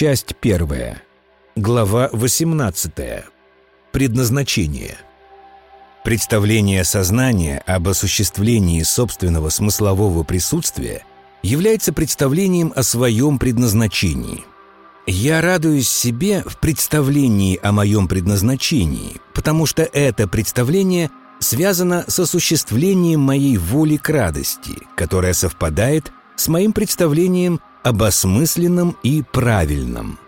Часть первая. Глава 18. Предназначение. Представление сознания об осуществлении собственного смыслового присутствия является представлением о своем предназначении. Я радуюсь себе в представлении о моем предназначении, потому что это представление связано с осуществлением моей воли к радости, которая совпадает с моим представлением об осмысленном и правильном.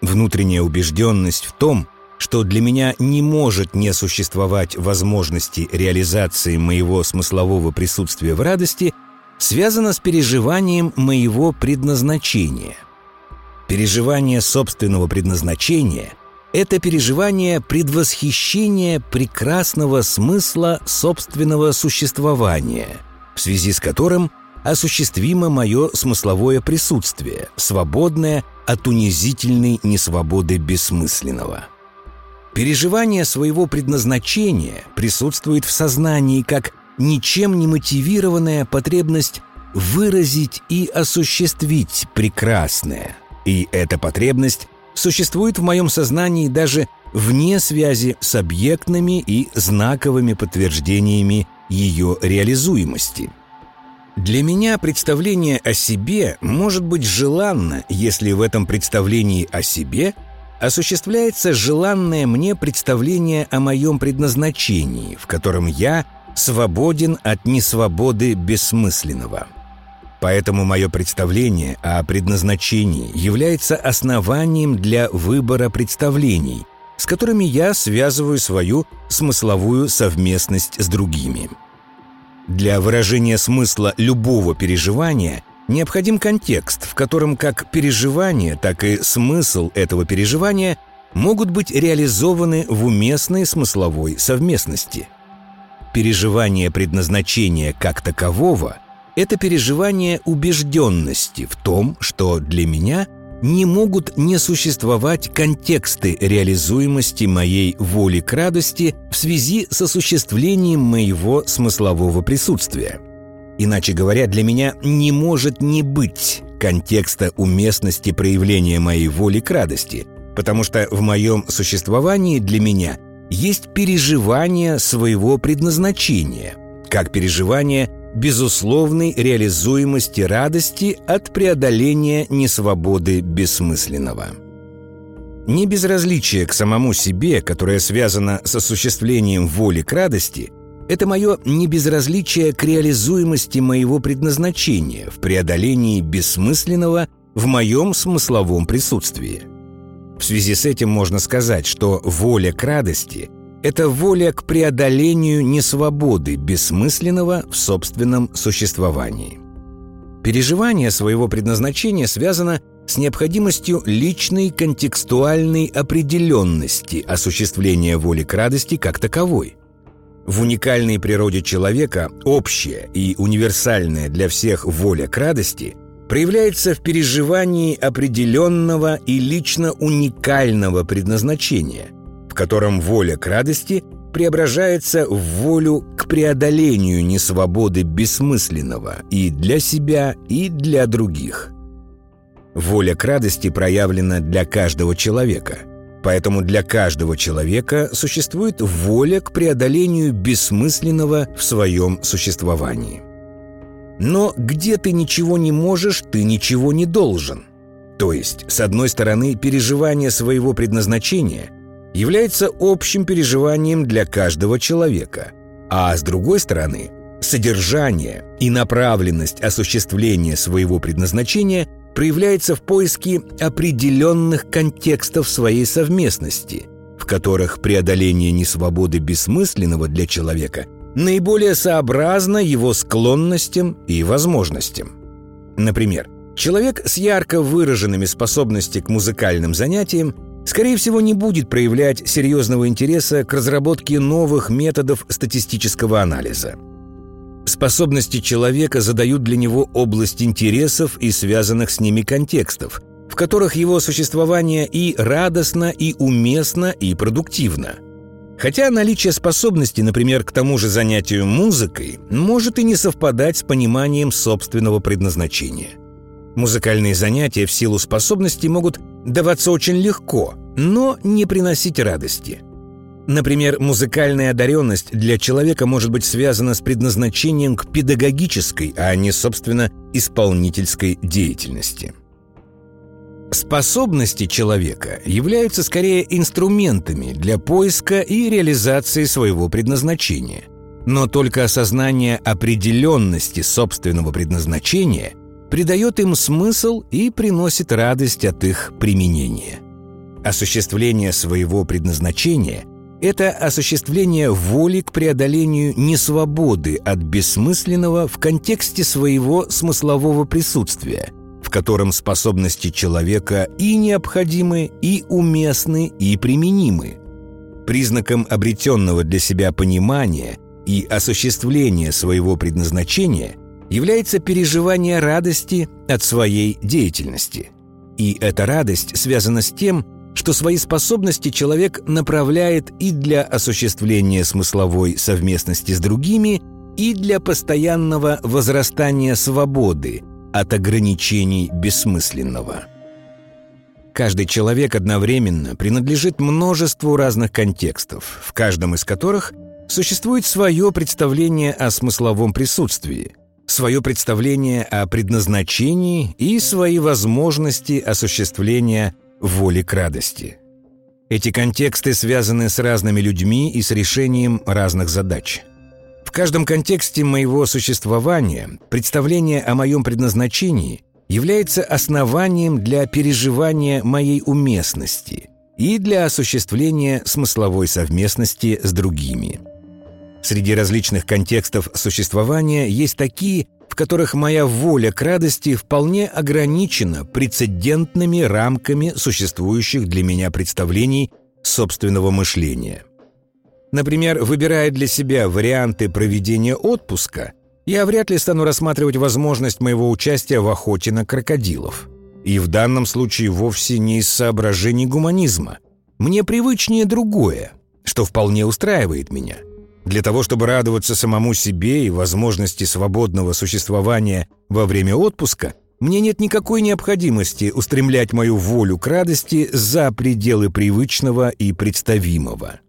Внутренняя убежденность в том, что для меня не может не существовать возможности реализации моего смыслового присутствия в радости, связана с переживанием моего предназначения. Переживание собственного предназначения – это переживание предвосхищения прекрасного смысла собственного существования, в связи с которым осуществимо мое смысловое присутствие, свободное от унизительной несвободы бессмысленного. Переживание своего предназначения присутствует в сознании как ничем не мотивированная потребность выразить и осуществить прекрасное. И эта потребность существует в моем сознании даже вне связи с объектными и знаковыми подтверждениями ее реализуемости – для меня представление о себе может быть желанно, если в этом представлении о себе осуществляется желанное мне представление о моем предназначении, в котором я свободен от несвободы бессмысленного. Поэтому мое представление о предназначении является основанием для выбора представлений, с которыми я связываю свою смысловую совместность с другими – для выражения смысла любого переживания необходим контекст, в котором как переживание, так и смысл этого переживания могут быть реализованы в уместной смысловой совместности. Переживание предназначения как такового – это переживание убежденности в том, что для меня – не могут не существовать контексты реализуемости моей воли к радости в связи с осуществлением моего смыслового присутствия. Иначе говоря, для меня не может не быть контекста уместности проявления моей воли к радости, потому что в моем существовании для меня есть переживание своего предназначения, как переживание безусловной реализуемости радости от преодоления несвободы бессмысленного. Не безразличие к самому себе, которое связано с осуществлением воли к радости, это мое небезразличие к реализуемости моего предназначения в преодолении бессмысленного в моем смысловом присутствии. В связи с этим можно сказать, что воля к радости это воля к преодолению несвободы бессмысленного в собственном существовании. Переживание своего предназначения связано с необходимостью личной контекстуальной определенности осуществления воли к радости как таковой. В уникальной природе человека общая и универсальная для всех воля к радости проявляется в переживании определенного и лично уникального предназначения – котором воля к радости преображается в волю к преодолению несвободы бессмысленного и для себя, и для других. Воля к радости проявлена для каждого человека, поэтому для каждого человека существует воля к преодолению бессмысленного в своем существовании. Но где ты ничего не можешь, ты ничего не должен. То есть, с одной стороны, переживание своего предназначения – является общим переживанием для каждого человека, а с другой стороны, содержание и направленность осуществления своего предназначения проявляется в поиске определенных контекстов своей совместности, в которых преодоление несвободы бессмысленного для человека наиболее сообразно его склонностям и возможностям. Например, человек с ярко выраженными способностями к музыкальным занятиям скорее всего, не будет проявлять серьезного интереса к разработке новых методов статистического анализа. Способности человека задают для него область интересов и связанных с ними контекстов, в которых его существование и радостно, и уместно, и продуктивно. Хотя наличие способности, например, к тому же занятию музыкой, может и не совпадать с пониманием собственного предназначения – Музыкальные занятия в силу способностей могут даваться очень легко, но не приносить радости. Например, музыкальная одаренность для человека может быть связана с предназначением к педагогической, а не, собственно, исполнительской деятельности. Способности человека являются скорее инструментами для поиска и реализации своего предназначения. Но только осознание определенности собственного предназначения придает им смысл и приносит радость от их применения. Осуществление своего предназначения – это осуществление воли к преодолению несвободы от бессмысленного в контексте своего смыслового присутствия, в котором способности человека и необходимы, и уместны, и применимы. Признаком обретенного для себя понимания и осуществления своего предназначения – является переживание радости от своей деятельности. И эта радость связана с тем, что свои способности человек направляет и для осуществления смысловой совместности с другими, и для постоянного возрастания свободы от ограничений бессмысленного. Каждый человек одновременно принадлежит множеству разных контекстов, в каждом из которых существует свое представление о смысловом присутствии – свое представление о предназначении и свои возможности осуществления воли к радости. Эти контексты связаны с разными людьми и с решением разных задач. В каждом контексте моего существования представление о моем предназначении является основанием для переживания моей уместности и для осуществления смысловой совместности с другими – Среди различных контекстов существования есть такие, в которых моя воля к радости вполне ограничена прецедентными рамками существующих для меня представлений собственного мышления. Например, выбирая для себя варианты проведения отпуска, я вряд ли стану рассматривать возможность моего участия в охоте на крокодилов. И в данном случае вовсе не из соображений гуманизма. Мне привычнее другое, что вполне устраивает меня – для того, чтобы радоваться самому себе и возможности свободного существования во время отпуска, мне нет никакой необходимости устремлять мою волю к радости за пределы привычного и представимого.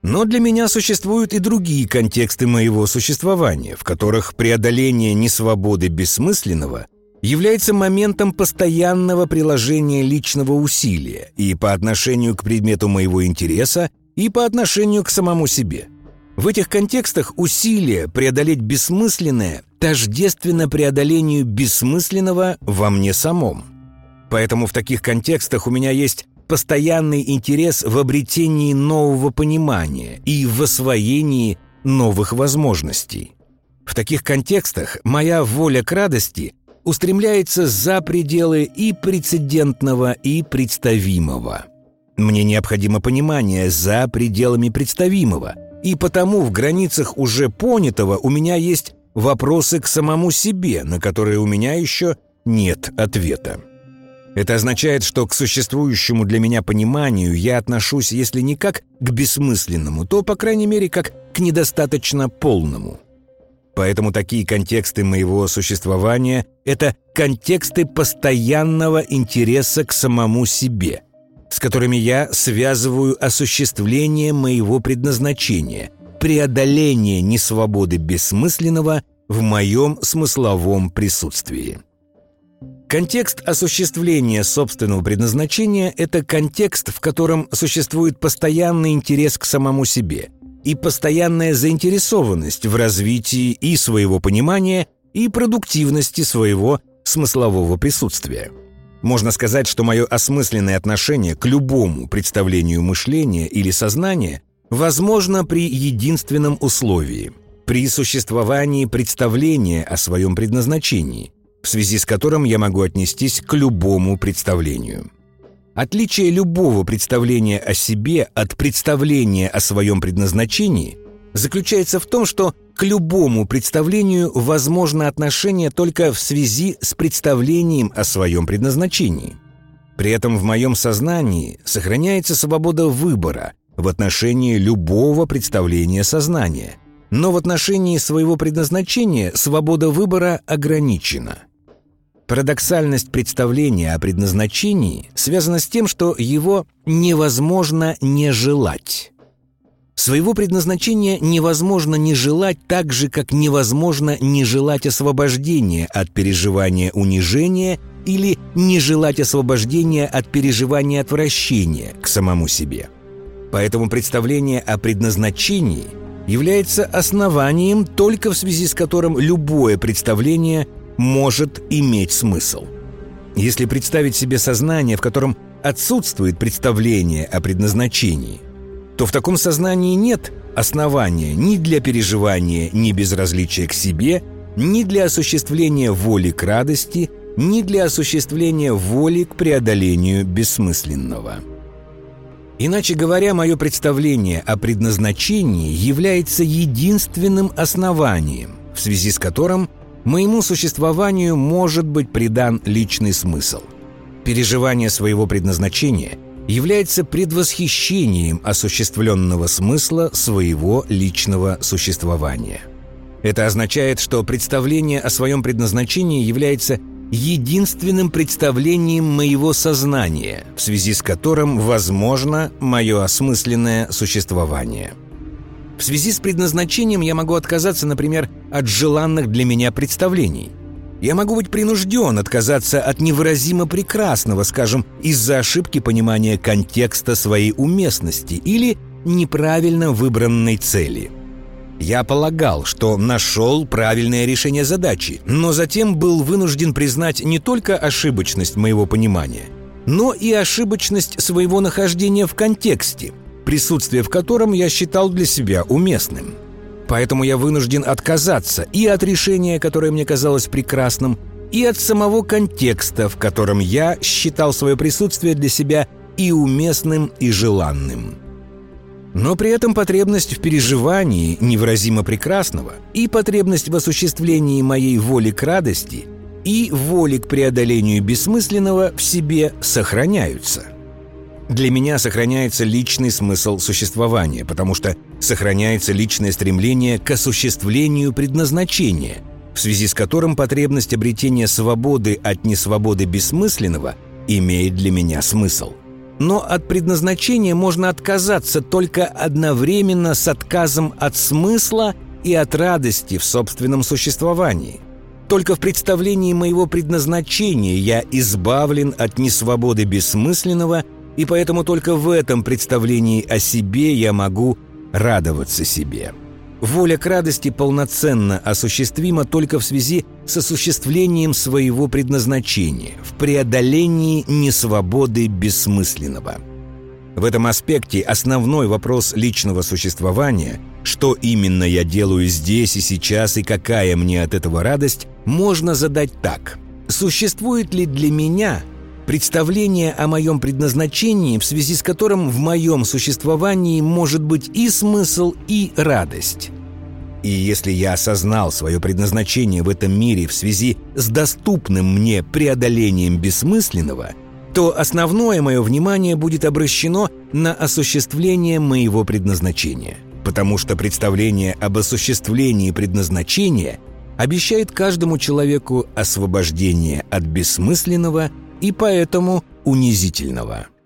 Но для меня существуют и другие контексты моего существования, в которых преодоление несвободы бессмысленного является моментом постоянного приложения личного усилия и по отношению к предмету моего интереса, и по отношению к самому себе – в этих контекстах усилие преодолеть бессмысленное тождественно преодолению бессмысленного во мне самом. Поэтому в таких контекстах у меня есть постоянный интерес в обретении нового понимания и в освоении новых возможностей. В таких контекстах моя воля к радости устремляется за пределы и прецедентного, и представимого. Мне необходимо понимание за пределами представимого – и потому в границах уже понятого у меня есть вопросы к самому себе, на которые у меня еще нет ответа. Это означает, что к существующему для меня пониманию я отношусь, если не как к бессмысленному, то, по крайней мере, как к недостаточно полному. Поэтому такие контексты моего существования — это контексты постоянного интереса к самому себе — с которыми я связываю осуществление моего предназначения, преодоление несвободы бессмысленного в моем смысловом присутствии. Контекст осуществления собственного предназначения – это контекст, в котором существует постоянный интерес к самому себе и постоянная заинтересованность в развитии и своего понимания, и продуктивности своего смыслового присутствия – можно сказать, что мое осмысленное отношение к любому представлению мышления или сознания возможно при единственном условии – при существовании представления о своем предназначении, в связи с которым я могу отнестись к любому представлению. Отличие любого представления о себе от представления о своем предназначении заключается в том, что к любому представлению возможно отношение только в связи с представлением о своем предназначении. При этом в моем сознании сохраняется свобода выбора в отношении любого представления сознания, но в отношении своего предназначения свобода выбора ограничена. Парадоксальность представления о предназначении связана с тем, что его невозможно не желать. Своего предназначения невозможно не желать так же, как невозможно не желать освобождения от переживания унижения или не желать освобождения от переживания отвращения к самому себе. Поэтому представление о предназначении является основанием, только в связи с которым любое представление может иметь смысл. Если представить себе сознание, в котором отсутствует представление о предназначении, то в таком сознании нет основания ни для переживания ни безразличия к себе, ни для осуществления воли к радости, ни для осуществления воли к преодолению бессмысленного. Иначе говоря, мое представление о предназначении является единственным основанием, в связи с которым моему существованию может быть придан личный смысл. Переживание своего предназначения является предвосхищением осуществленного смысла своего личного существования. Это означает, что представление о своем предназначении является единственным представлением моего сознания, в связи с которым возможно мое осмысленное существование – в связи с предназначением я могу отказаться, например, от желанных для меня представлений. Я могу быть принужден отказаться от невыразимо прекрасного, скажем, из-за ошибки понимания контекста своей уместности или неправильно выбранной цели. Я полагал, что нашел правильное решение задачи, но затем был вынужден признать не только ошибочность моего понимания, но и ошибочность своего нахождения в контексте – присутствие в котором я считал для себя уместным. Поэтому я вынужден отказаться и от решения, которое мне казалось прекрасным, и от самого контекста, в котором я считал свое присутствие для себя и уместным, и желанным. Но при этом потребность в переживании невыразимо прекрасного и потребность в осуществлении моей воли к радости и воли к преодолению бессмысленного в себе сохраняются – для меня сохраняется личный смысл существования, потому что сохраняется личное стремление к осуществлению предназначения, в связи с которым потребность обретения свободы от несвободы бессмысленного имеет для меня смысл. Но от предназначения можно отказаться только одновременно с отказом от смысла и от радости в собственном существовании. Только в представлении моего предназначения я избавлен от несвободы бессмысленного – и поэтому только в этом представлении о себе я могу радоваться себе. Воля к радости полноценно осуществима только в связи с осуществлением своего предназначения, в преодолении несвободы бессмысленного. В этом аспекте основной вопрос личного существования – что именно я делаю здесь и сейчас и какая мне от этого радость, можно задать так. Существует ли для меня – представление о моем предназначении, в связи с которым в моем существовании может быть и смысл, и радость. И если я осознал свое предназначение в этом мире в связи с доступным мне преодолением бессмысленного, то основное мое внимание будет обращено на осуществление моего предназначения, потому что представление об осуществлении предназначения обещает каждому человеку освобождение от бессмысленного – и поэтому унизительного –